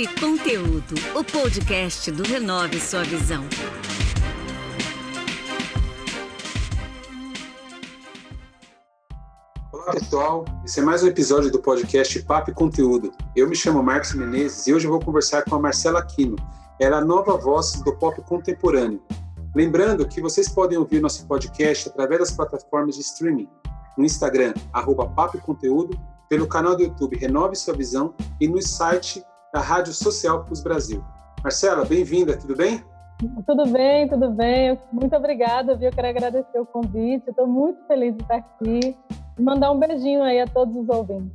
E Conteúdo, o podcast do Renove Sua Visão. Olá pessoal, esse é mais um episódio do podcast Papo e Conteúdo. Eu me chamo Marcos Menezes e hoje vou conversar com a Marcela Aquino. Ela é a nova voz do pop contemporâneo. Lembrando que vocês podem ouvir nosso podcast através das plataformas de streaming, no Instagram, arroba Papo e Conteúdo, pelo canal do YouTube Renove Sua Visão e no site da Rádio Social Plus Brasil. Marcela, bem-vinda, tudo bem? Tudo bem, tudo bem. Muito obrigada, viu? Eu quero agradecer o convite. Estou muito feliz de estar aqui. E mandar um beijinho aí a todos os ouvintes.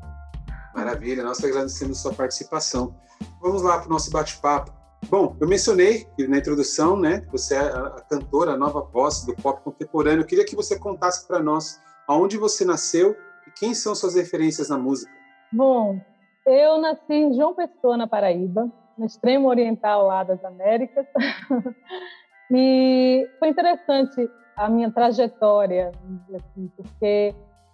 Maravilha, nós agradecemos a sua participação. Vamos lá para o nosso bate-papo. Bom, eu mencionei na introdução, né, você é a cantora, a nova voz do pop contemporâneo. Eu queria que você contasse para nós aonde você nasceu e quem são suas referências na música. Bom, eu nasci em João Pessoa, na Paraíba, no extremo oriental lá das Américas. e foi interessante a minha trajetória, assim, porque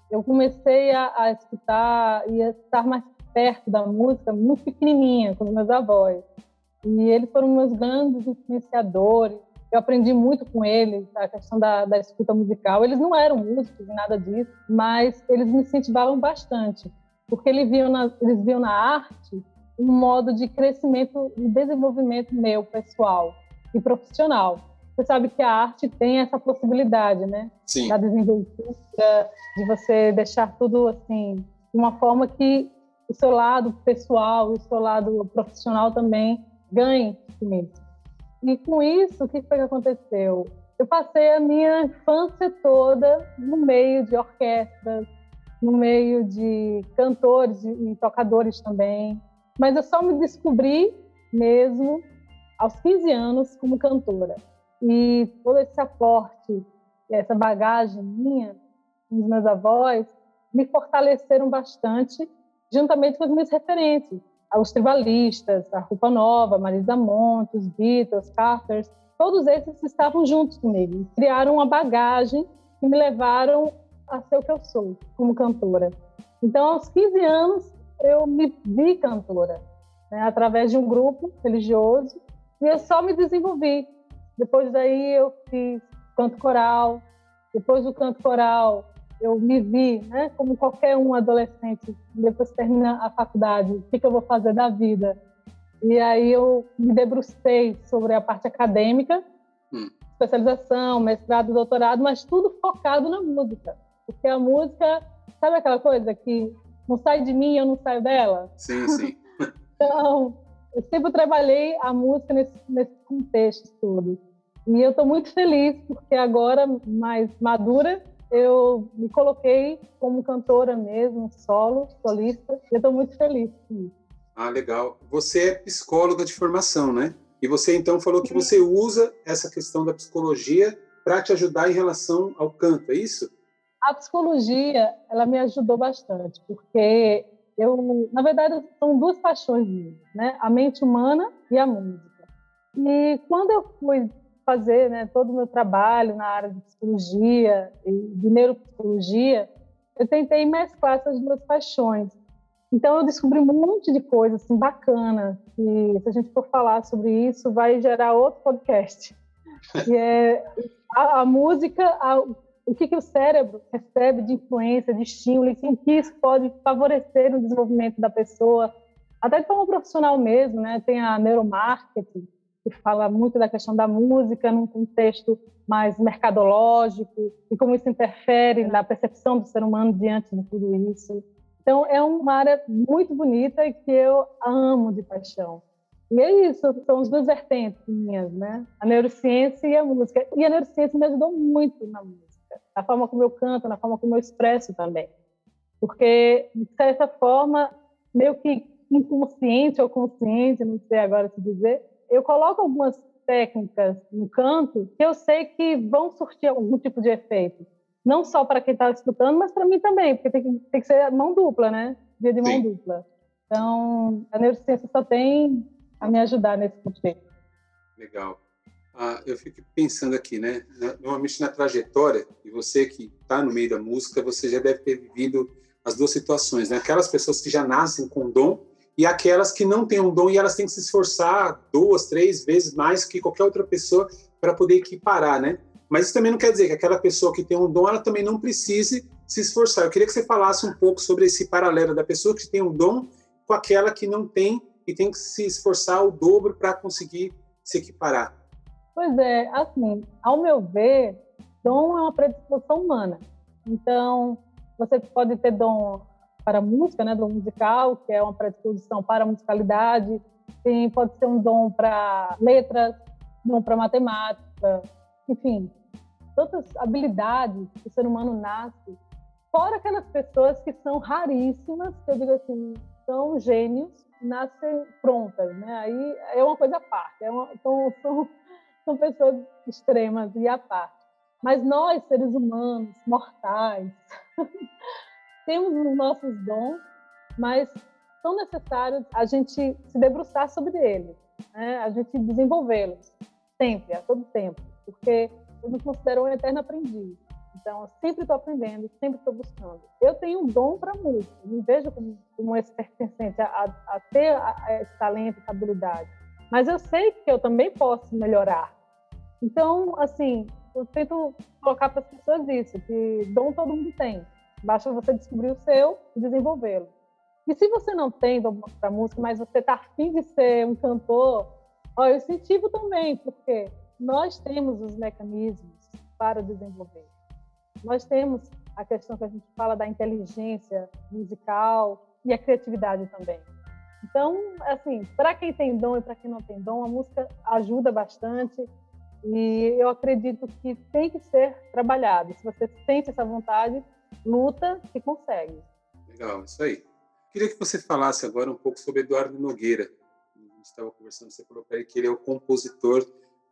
eu comecei a, a escutar e a estar mais perto da música muito pequenininha, com os meus avós. E eles foram meus grandes influenciadores. Eu aprendi muito com eles a questão da, da escuta musical. Eles não eram músicos nada disso, mas eles me incentivavam bastante porque eles viam na, eles viam na arte um modo de crescimento e desenvolvimento meu pessoal e profissional. Você sabe que a arte tem essa possibilidade, né? Sim. Da desenvoltura, de você deixar tudo assim, de uma forma que o seu lado pessoal e o seu lado profissional também ganhe com isso. E com isso, o que foi que aconteceu? Eu passei a minha infância toda no meio de orquestras, no meio de cantores e tocadores também. Mas eu só me descobri mesmo aos 15 anos como cantora. E todo esse aporte, essa bagagem minha, os meus avós, me fortaleceram bastante, juntamente com os meus referentes, os tribalistas, a Roupa Nova, Marisa Monte, os Beatles, Carters, todos esses estavam juntos comigo, criaram uma bagagem que me levaram a ser o que eu sou como cantora. Então, aos 15 anos, eu me vi cantora, né, através de um grupo religioso, e eu só me desenvolvi. Depois daí, eu fiz canto coral. Depois do canto coral, eu me vi, né, como qualquer um adolescente, depois termina a faculdade, o que, que eu vou fazer da vida? E aí eu me debrucei sobre a parte acadêmica, hum. especialização, mestrado, doutorado, mas tudo focado na música. Porque a música, sabe aquela coisa que não sai de mim, eu não saio dela? Sim, sim. então, eu sempre trabalhei a música nesse, nesse contexto todo. E eu estou muito feliz porque agora, mais madura, eu me coloquei como cantora mesmo, solo, solista. E eu estou muito feliz com isso. Ah, legal. Você é psicóloga de formação, né? E você então falou que você usa essa questão da psicologia para te ajudar em relação ao canto, é isso? A psicologia, ela me ajudou bastante, porque eu, na verdade, são duas paixões minhas, né? A mente humana e a música. E quando eu fui fazer né, todo o meu trabalho na área de psicologia e de neuropsicologia, eu tentei mesclar essas duas paixões. Então eu descobri um monte de coisa assim bacana e se a gente for falar sobre isso vai gerar outro podcast. Que é a, a música, a, o que, que o cérebro recebe de influência, de estímulo, e em que isso pode favorecer o desenvolvimento da pessoa, até de forma profissional mesmo, né? Tem a neuromarketing, que fala muito da questão da música num contexto mais mercadológico e como isso interfere na percepção do ser humano diante de tudo isso. Então, é uma área muito bonita que eu amo de paixão. E é isso, são as duas vertentes minhas, né? A neurociência e a música. E a neurociência me ajudou muito na música na forma como eu canto, na forma como eu expresso também. Porque, de certa forma, meio que inconsciente ou consciente, não sei agora se dizer, eu coloco algumas técnicas no canto que eu sei que vão surtir algum tipo de efeito. Não só para quem está escutando, mas para mim também, porque tem que, tem que ser mão dupla, né? Dia de mão Sim. dupla. Então, a neurociência só tem a me ajudar nesse contexto. Legal ah, eu fico pensando aqui, né? Normalmente na trajetória, e você que está no meio da música, você já deve ter vivido as duas situações, né? Aquelas pessoas que já nascem com dom e aquelas que não têm um dom e elas têm que se esforçar duas, três vezes mais que qualquer outra pessoa para poder equiparar, né? Mas isso também não quer dizer que aquela pessoa que tem um dom, ela também não precise se esforçar. Eu queria que você falasse um pouco sobre esse paralelo da pessoa que tem um dom com aquela que não tem e tem que se esforçar o dobro para conseguir se equiparar. Pois é, assim, ao meu ver, dom é uma predisposição humana. Então, você pode ter dom para música, né, dom musical, que é uma predisposição para a musicalidade, tem, pode ser um dom para letras, dom para matemática, enfim, tantas habilidades que o ser humano nasce. Fora aquelas pessoas que são raríssimas, que eu digo assim, são gênios, nascem prontas, né? Aí é uma coisa à parte, é uma, então, são, são pessoas extremas e à parte. Mas nós, seres humanos, mortais, temos os nossos dons, mas são necessários a gente se debruçar sobre eles, né? a gente desenvolvê-los, sempre, a todo tempo, porque eu me considero um eterno aprendiz. Então, eu sempre estou aprendendo, sempre estou buscando. Eu tenho um dom para música, me vejo como, como esse pertencente a, a, ter a, a esse talento, essa habilidade. Mas eu sei que eu também posso melhorar. Então, assim, eu tento colocar para as pessoas isso, que dom todo mundo tem. Basta você descobrir o seu e desenvolvê-lo. E se você não tem dom para música, mas você está afim de ser um cantor, ó, eu incentivo também, porque nós temos os mecanismos para desenvolver. Nós temos a questão que a gente fala da inteligência musical e a criatividade também. Então, assim, para quem tem dom e para quem não tem dom, a música ajuda bastante e eu acredito que tem que ser trabalhado. Se você sente essa vontade, luta e consegue. Legal, isso aí. Queria que você falasse agora um pouco sobre Eduardo Nogueira. A gente estava conversando, você falou para ele que ele é o compositor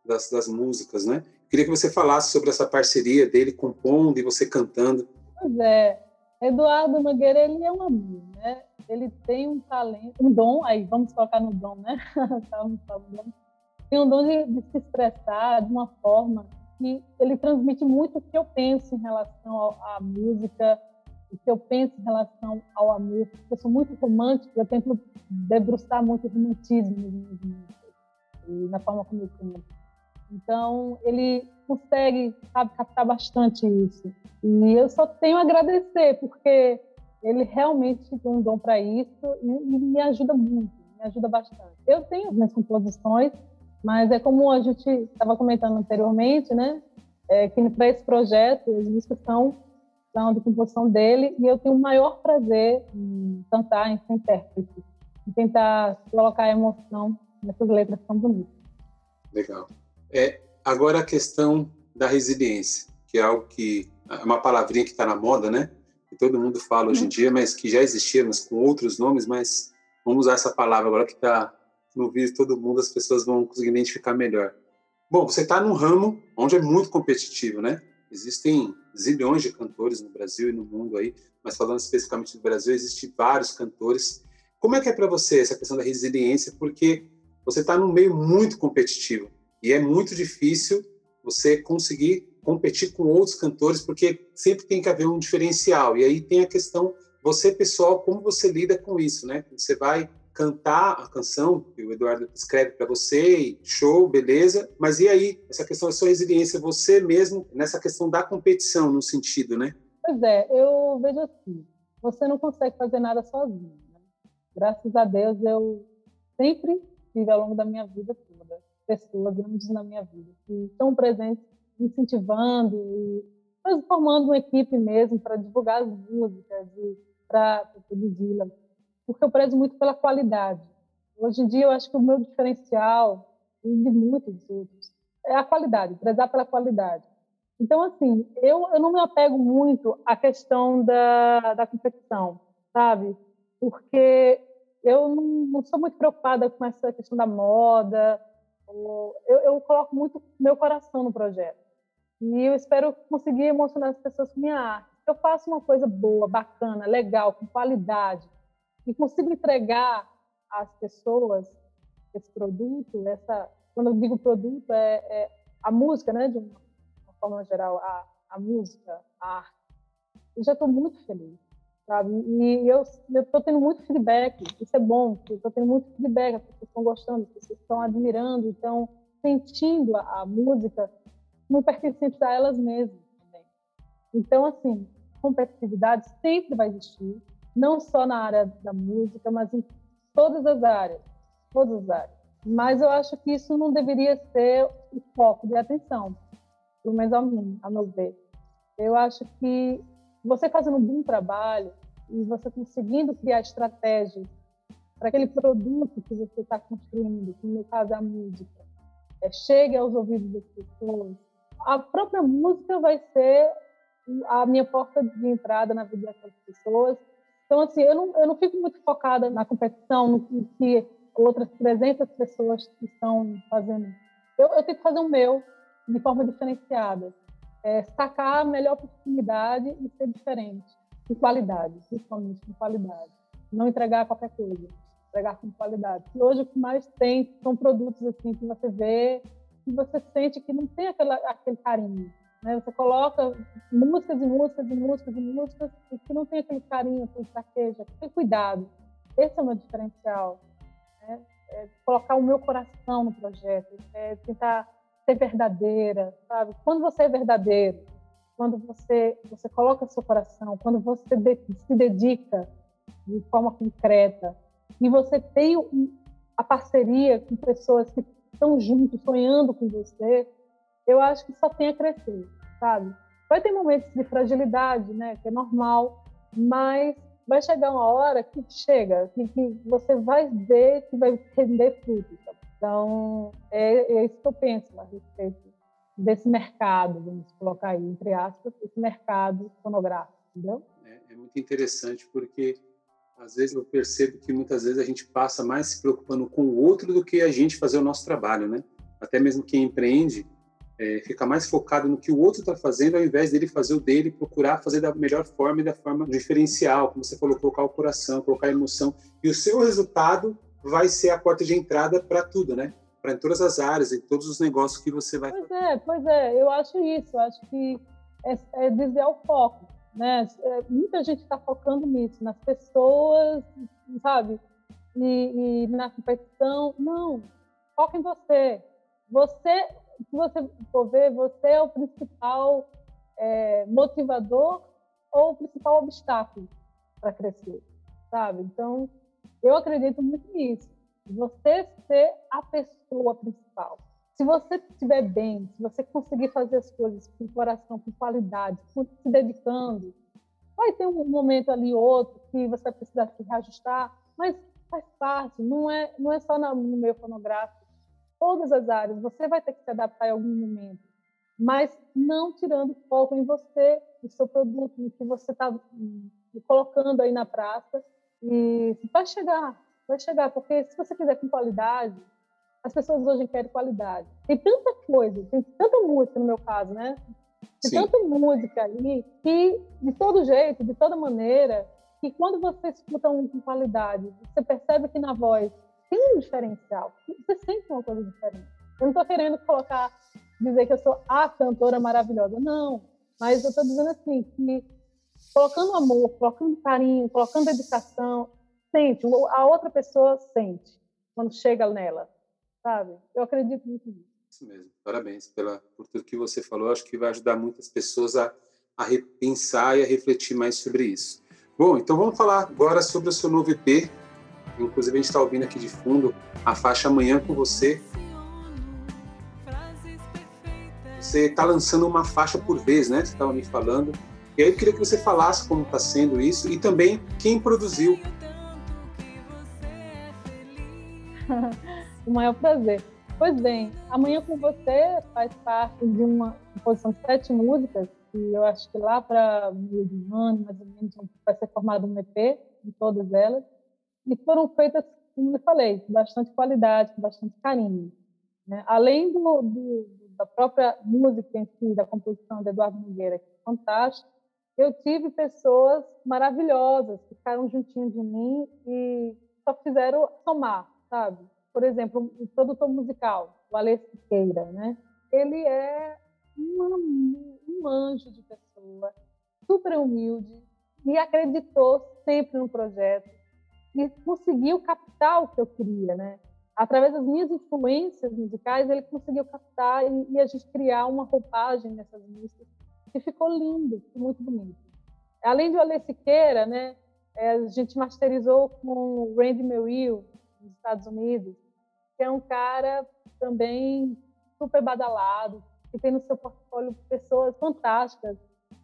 das, das músicas, né? Queria que você falasse sobre essa parceria dele compondo e você cantando. Pois é, Eduardo Nogueira, ele é um amor, né? Ele tem um talento, um dom, aí vamos colocar no dom, né? tem um dom de, de, se expressar de uma forma que ele transmite muito o que eu penso em relação à música, o que eu penso em relação ao amor. Eu sou muito romântica, eu tento debruçar muito o romantismo e na forma como eu canto. Então, ele consegue, sabe, captar bastante isso. E eu só tenho a agradecer, porque ele realmente tem um dom para isso e, e, me ajuda muito, me ajuda bastante. Eu tenho minhas composições, mas é como a gente estava comentando anteriormente, né? É, que para esse projeto, as músicas são, são de composição dele e eu tenho o maior prazer em cantar, em ser intérprete, em tentar colocar emoção nessas letras tão bonitas. Legal. É, agora a questão da resiliência, que é algo que é uma palavrinha que está na moda, né? Que todo mundo fala hoje em uhum. dia, mas que já existia, mas com outros nomes, mas vamos usar essa palavra agora que está no vídeo todo mundo, as pessoas vão conseguir identificar melhor. Bom, você está num ramo onde é muito competitivo, né? Existem zilhões de cantores no Brasil e no mundo aí, mas falando especificamente do Brasil, existem vários cantores. Como é que é para você essa questão da resiliência? Porque você está num meio muito competitivo. E é muito difícil você conseguir competir com outros cantores, porque sempre tem que haver um diferencial. E aí tem a questão, você pessoal, como você lida com isso, né? Você vai cantar a canção que o Eduardo escreve para você, show, beleza, mas e aí? Essa questão da sua resiliência, você mesmo, nessa questão da competição, no sentido, né? Pois é, eu vejo assim, você não consegue fazer nada sozinho. Né? Graças a Deus, eu sempre tive ao longo da minha vida pessoas grandes na minha vida, que estão presentes, incentivando e formando uma equipe mesmo para divulgar as músicas e para produzi-las, porque eu prezo muito pela qualidade. Hoje em dia, eu acho que o meu diferencial, e de muitos outros, é a qualidade, prezar pela qualidade. Então, assim, eu, eu não me apego muito à questão da, da competição, sabe? Porque eu não, não sou muito preocupada com essa questão da moda, eu, eu coloco muito meu coração no projeto. E eu espero conseguir emocionar as pessoas com minha arte. Se eu faço uma coisa boa, bacana, legal, com qualidade, e consigo entregar às pessoas esse produto, essa, quando eu digo produto, é, é a música, né, de uma, forma geral, a, a música, a arte, eu já estou muito feliz. sabe? E eu estou tendo muito feedback, isso é bom, estou tendo muito feedback, as pessoas estão gostando, as pessoas estão admirando, então sentindo a, a música como pertencente a elas mesmas. Então, assim, competitividade sempre vai existir, não só na área da música, mas em todas as áreas, todas as áreas. Mas eu acho que isso não deveria ser o foco de atenção, pelo menos a mim, a meu ver. Eu acho que você fazendo um bom trabalho e você conseguindo criar estratégias para aquele produto que você está construindo, que no caso é a música, é, chegue aos ouvidos das pessoas, a própria música vai ser a minha porta de entrada na vida daquelas pessoas. Então, assim, eu não, eu não fico muito focada na competição, no que outras 300 pessoas estão fazendo. Eu, eu tenho que fazer o meu de forma diferenciada. É, sacar a melhor oportunidade e ser diferente, com qualidade, principalmente com qualidade. Não entregar qualquer coisa, entregar com qualidade. E hoje o que mais tem são produtos assim que você vê você sente que não tem aquela, aquele carinho. Né? Você coloca músicas e músicas e músicas e músicas e que não tem aquele carinho, aquele traquejo, aquele cuidado. Esse é o meu diferencial né? É colocar o meu coração no projeto, é tentar ser verdadeira, sabe? Quando você é verdadeiro, quando você você coloca seu coração, quando você de, se dedica de forma concreta e você tem a parceria com pessoas que estão juntos, sonhando com você, eu acho que só tem a crescer, sabe? Vai ter momentos de fragilidade, né, que é normal, mas vai chegar uma hora que chega, que, que você vai ver que vai render frutos. Então, é, é, isso que eu penso a respeito desse mercado, vamos colocar aí, entre aspas, esse mercado fonográfico, entendeu? É, é muito interessante porque às vezes eu percebo que muitas vezes a gente passa mais se preocupando com o outro do que a gente fazer o nosso trabalho, né? Até mesmo quem empreende, é, ficar mais focado no que o outro está fazendo, ao invés dele fazer o dele, procurar fazer da melhor forma e da forma diferencial, como você falou, colocar o coração, colocar a emoção. E o seu resultado vai ser a porta de entrada para tudo, né? Para em todas as áreas, em todos os negócios que você vai. Pois é, pois é, eu acho isso, eu acho que é, é desviar o foco, né? É, muita gente está focando nisso, nas pessoas, sabe? E, e na competição. Não, foca em você. Você se você for ver, você é o principal é, motivador ou o principal obstáculo para crescer, sabe? Então, eu acredito muito nisso. Você ser a pessoa principal. Se você estiver bem, se você conseguir fazer as coisas com coração, com qualidade, se dedicando, vai ter um momento ali outro que você vai precisar se reajustar, mas faz parte, não é, não é só no meio fonográfico todas as áreas, você vai ter que se adaptar em algum momento, mas não tirando foco em você, no seu produto, no que você está hum, colocando aí na praça. E vai chegar, vai chegar, porque se você fizer com qualidade, as pessoas hoje querem qualidade. Tem tanta coisa, tem tanta música no meu caso, né? Tem Sim. tanta música aí que, de todo jeito, de toda maneira, que quando você escuta um com qualidade, você percebe que na voz tem um diferencial. Você sente uma coisa diferente. Eu não estou querendo colocar, dizer que eu sou a cantora maravilhosa. Não. Mas eu estou dizendo assim, que colocando amor, colocando carinho, colocando dedicação, sente, a outra pessoa sente quando chega nela, sabe? Eu acredito muito nisso. Isso mesmo. Parabéns pela, por tudo que você falou. Acho que vai ajudar muitas pessoas a, a repensar e a refletir mais sobre isso. Bom, então vamos falar agora sobre o seu novo EP, Inclusive, a gente está ouvindo aqui de fundo a faixa Amanhã com Você. Você está lançando uma faixa por vez, né? Você estava me falando. E aí eu queria que você falasse como está sendo isso e também quem produziu. o maior prazer. Pois bem, Amanhã com Você faz parte de uma composição de sete músicas e eu acho que lá para meio de ano, mais ou menos, vai ser formado um EP de todas elas e foram feitas, como eu falei, com bastante qualidade, com bastante carinho. Né? Além do, do, da própria música em si, da composição de Eduardo Nogueira, que é fantástico, eu tive pessoas maravilhosas que ficaram juntinho de mim e só fizeram somar, sabe? Por exemplo, o produtor musical, o Alessio Siqueira, né? Ele é uma, um anjo de pessoa, super humilde, e acreditou sempre no projeto e conseguiu captar o que eu queria, né? Através das minhas influências musicais, ele conseguiu captar e, e a gente criar uma roupagem nessas músicas que ficou lindo, muito bonito. Além de Alê Siqueira, né? É, a gente masterizou com o Randy Merrill, nos Estados Unidos, que é um cara também super badalado, que tem no seu portfólio pessoas fantásticas,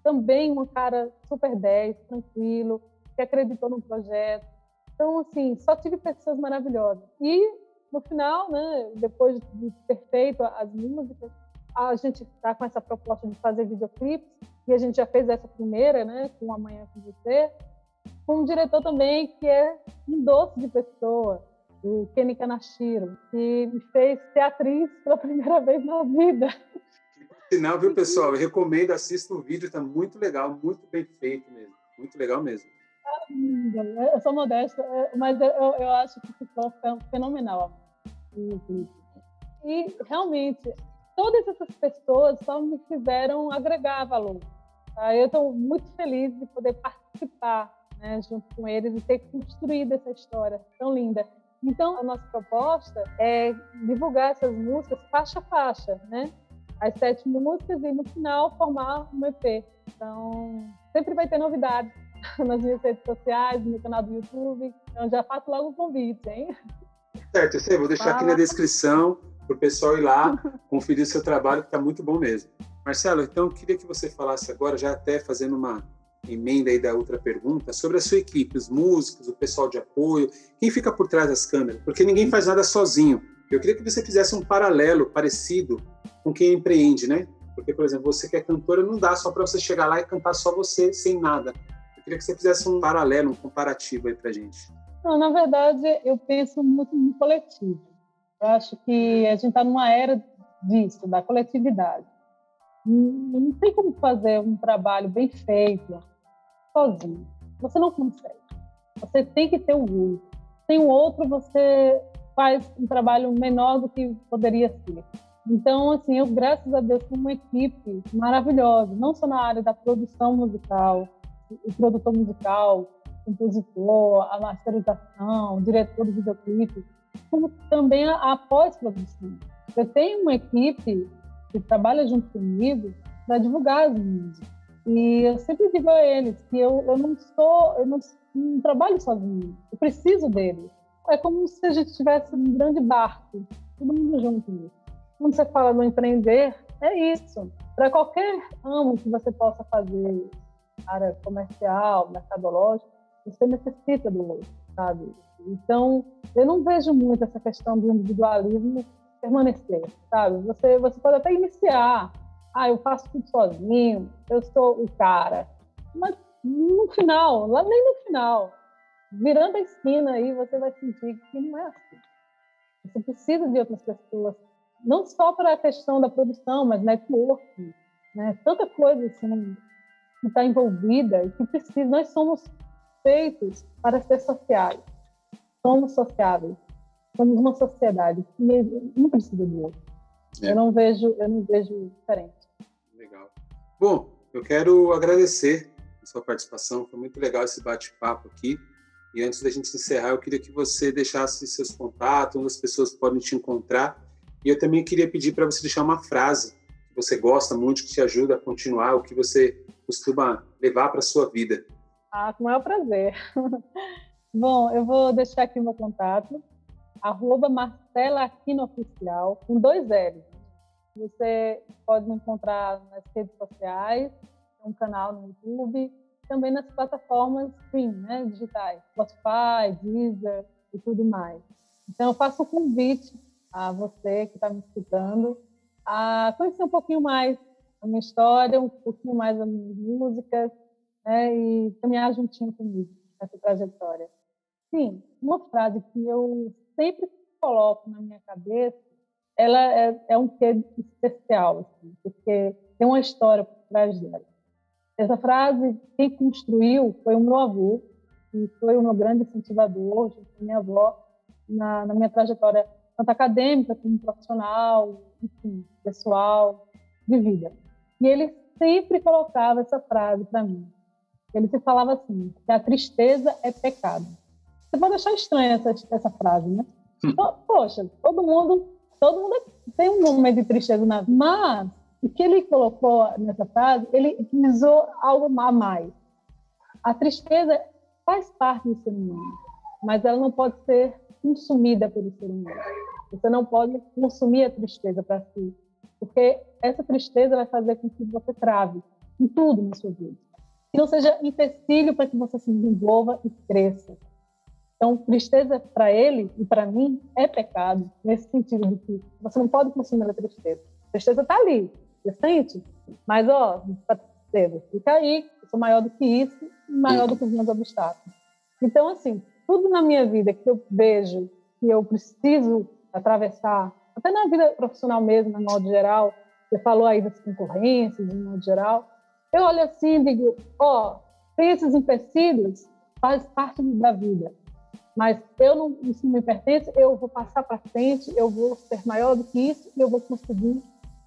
também um cara super 10, tranquilo, que acreditou no projeto. Então, assim, só tive pessoas maravilhosas. E, no final, né, depois de ter feito as músicas, a gente está com essa proposta de fazer videoclipes, e a gente já fez essa primeira, né, com Amanhã Com Você, com um diretor também que é um doce de pessoa, o Kenny Kanashiro, que me fez ser atriz pela primeira vez na vida. Sinal, viu, pessoal? Eu recomendo, assista o vídeo, está muito legal, muito bem feito mesmo. Muito legal mesmo. Eu sou modesta, é, mas eu, eu acho que ficou fenomenal. E realmente, todas essas pessoas só me fizeram agregar valor. Tá? Eu estou muito feliz de poder participar né, junto com eles e ter construído essa história tão linda. Então, a nossa proposta é divulgar essas músicas faixa a faixa, né? As sete músicas e no final formar um EP. Então, sempre vai ter novidades nas minhas redes sociais, no meu canal do YouTube. Então, já faço logo o convite, hein? Certo, eu vou deixar Fala. aqui na descrição para o pessoal ir lá conferir o seu trabalho, que está muito bom mesmo. Marcelo, então eu queria que você falasse agora, já até fazendo uma emenda aí da outra pergunta, sobre a sua equipe, os músicos, o pessoal de apoio, quem fica por trás das câmeras, porque ninguém faz nada sozinho. Eu queria que você fizesse um paralelo parecido com quem empreende, né? Porque, por exemplo, você que é cantora, não dá só para você chegar lá e cantar só você, sem nada. Eu queria que você fizesse um paralelo, um comparativo aí para gente. Não, na verdade, eu penso muito no coletivo. Eu acho que a gente está numa era disso, da coletividade. Não tem como fazer um trabalho bem feito sozinho. Você não consegue. Você tem que ter um grupo. Sem o outro, você faz um trabalho menor do que poderia ser. Então, assim, eu, graças a Deus, tenho uma equipe maravilhosa, não só na área da produção musical, o produtor musical, o compositor, a masterização, o diretor do videoclipe, como também a, a pós-produção. Eu tenho uma equipe que trabalha junto comigo para divulgar as músicas. E eu sempre digo a eles que eu, eu não sou, eu não, não trabalho sozinho, eu preciso deles. É como se a gente tivesse um grande barco, todo mundo junto. Quando você fala no empreender, é isso. Para qualquer âmbito que você possa fazer, área comercial, mercadológica, você necessita do outro, sabe? Então, eu não vejo muito essa questão do individualismo permanecer, sabe? Você, você pode até iniciar ah, eu faço tudo sozinho, eu sou o cara. Mas no final, lá nem no final, virando a esquina aí, você vai sentir que não é assim. Você precisa de outras pessoas, não só para a questão da produção, mas networking, né? Tanta coisa assim que está envolvida e que precisa. Nós somos feitos para ser sociais, somos sociáveis, somos uma sociedade que não precisa do outro. É. Eu não vejo, eu não vejo diferente. Bom, eu quero agradecer a sua participação, foi muito legal esse bate-papo aqui. E antes da gente encerrar, eu queria que você deixasse seus contatos, onde as pessoas podem te encontrar. E eu também queria pedir para você deixar uma frase que você gosta muito, que te ajuda a continuar, o que você costuma levar para a sua vida. Ah, com o maior prazer. Bom, eu vou deixar aqui o meu contato, arroba Marcela Aquino Oficial, com dois L's. Você pode me encontrar nas redes sociais, um canal no YouTube, também nas plataformas stream, né, digitais, Spotify, Deezer e tudo mais. Então, eu faço um convite a você que está me escutando a conhecer um pouquinho mais a minha história, um pouquinho mais as minhas músicas, né, e caminhar juntinho comigo nessa trajetória. Sim, uma frase que eu sempre coloco na minha cabeça ela é, é um quê especial, assim, porque tem uma história por trás dela. Essa frase, quem construiu foi o meu avô, que foi o meu grande incentivador, junto com minha avó, na, na minha trajetória tanto acadêmica como profissional, enfim, pessoal, de vida. E ele sempre colocava essa frase para mim: ele se falava assim, que a tristeza é pecado. Você pode achar estranha essa, essa frase, né? Hum. Poxa, todo mundo, todo mundo tem um momento de tristeza na vida. Mas o que ele colocou nessa frase, ele utilizou algo a mais. A tristeza faz parte do ser humano, mas ela não pode ser consumida pelo ser humano. Você não pode consumir a tristeza para si, porque essa tristeza vai fazer com que você trave em tudo na sua vida. Que não seja empecilho para que você se desenvolva e cresça. Então, tristeza para ele e para mim é pecado, nesse sentido de que você não pode consumir a tristeza. A tristeza está ali, você sente, mas, ó, tristeza, fica aí, eu sou maior do que isso, maior do que os meus obstáculos. Então, assim, tudo na minha vida que eu vejo que eu preciso atravessar, até na vida profissional mesmo, no modo geral, você falou aí das concorrências, no modo geral, eu olho assim e digo, ó, tem esses empecilhos, faz parte da vida, mas eu não, isso não me pertence, eu vou passar para frente, eu vou ser maior do que isso e eu vou conseguir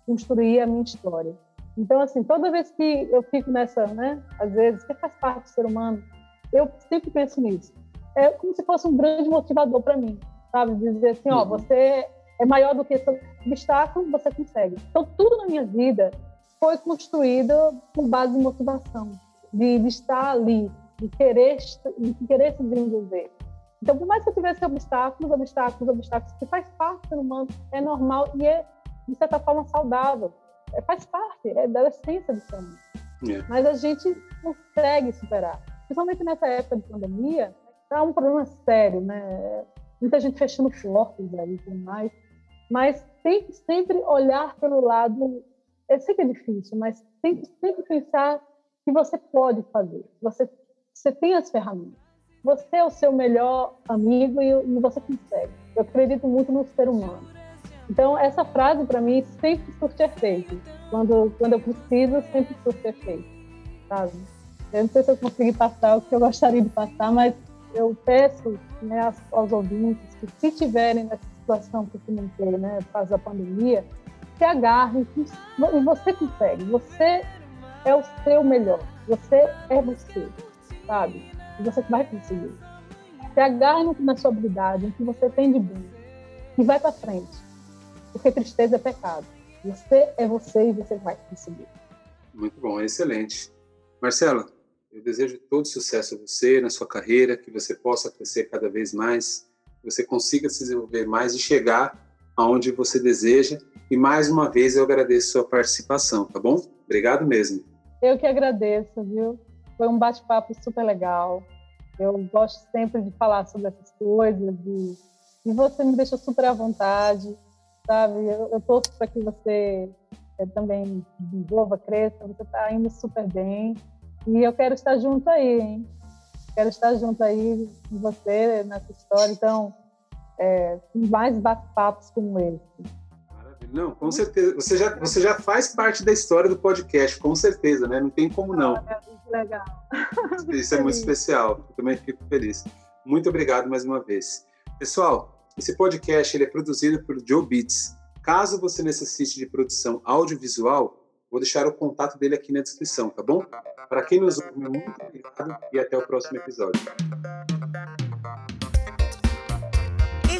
construir a minha história. Então, assim, toda vez que eu fico nessa, né, às vezes, que faz parte do ser humano, eu sempre penso nisso. É como se fosse um grande motivador para mim, sabe? Dizer assim, ó, uhum. você é maior do que esse obstáculo, você consegue. Então, tudo na minha vida foi construído com base em motivação, de, de estar ali, de querer, de querer se desenvolver. Então, por mais que eu tivesse obstáculos, obstáculos, obstáculos, que faz parte do ser humano, é normal e é, de certa forma, saudável. É, faz parte, é da essência do ser humano. É. Mas a gente consegue superar. Principalmente nessa época de pandemia, é um problema sério, né? Muita gente fechando portas aí e tudo mais. Mas tem que sempre olhar pelo lado. Eu sei que é difícil, mas tem que sempre pensar que você pode fazer. Você, você tem as ferramentas. Você é o seu melhor amigo e, e você consegue. Eu acredito muito no ser humano. Então, essa frase, para mim, sempre surte efeito. Quando, quando eu preciso, sempre surte efeito. Sabe? Eu não sei se eu consegui passar o que eu gostaria de passar, mas eu peço né, aos ouvintes que, se tiverem nessa situação que eu comentei, né, por causa da pandemia, se agarrem e você consegue. Você é o seu melhor. Você é você, sabe? Você vai conseguir. Se agarre na sua habilidade, no que você tem de bom. E vai para frente. Porque tristeza é pecado. Você é você e você vai conseguir. Muito bom, excelente. Marcela, eu desejo todo sucesso a você na sua carreira, que você possa crescer cada vez mais, que você consiga se desenvolver mais e chegar aonde você deseja. E mais uma vez eu agradeço a sua participação, tá bom? Obrigado mesmo. Eu que agradeço, viu? Foi um bate-papo super legal. Eu gosto sempre de falar sobre essas coisas e, e você me deixou super à vontade, sabe? Eu, eu torço para que você é, também desenvolva, cresça. Você está indo super bem. E eu quero estar junto aí, hein? Quero estar junto aí com você nessa história. Então, é, mais bate-papos como esse. Não, com certeza. Você já, você já faz parte da história do podcast, com certeza, né? Não tem como não. É legal. Isso é muito especial. Eu também fico feliz. Muito obrigado mais uma vez. Pessoal, esse podcast ele é produzido por Joe Beats. Caso você necessite de produção audiovisual, Vou deixar o contato dele aqui na descrição, tá bom? Para quem nos ouve, muito obrigado e até o próximo episódio.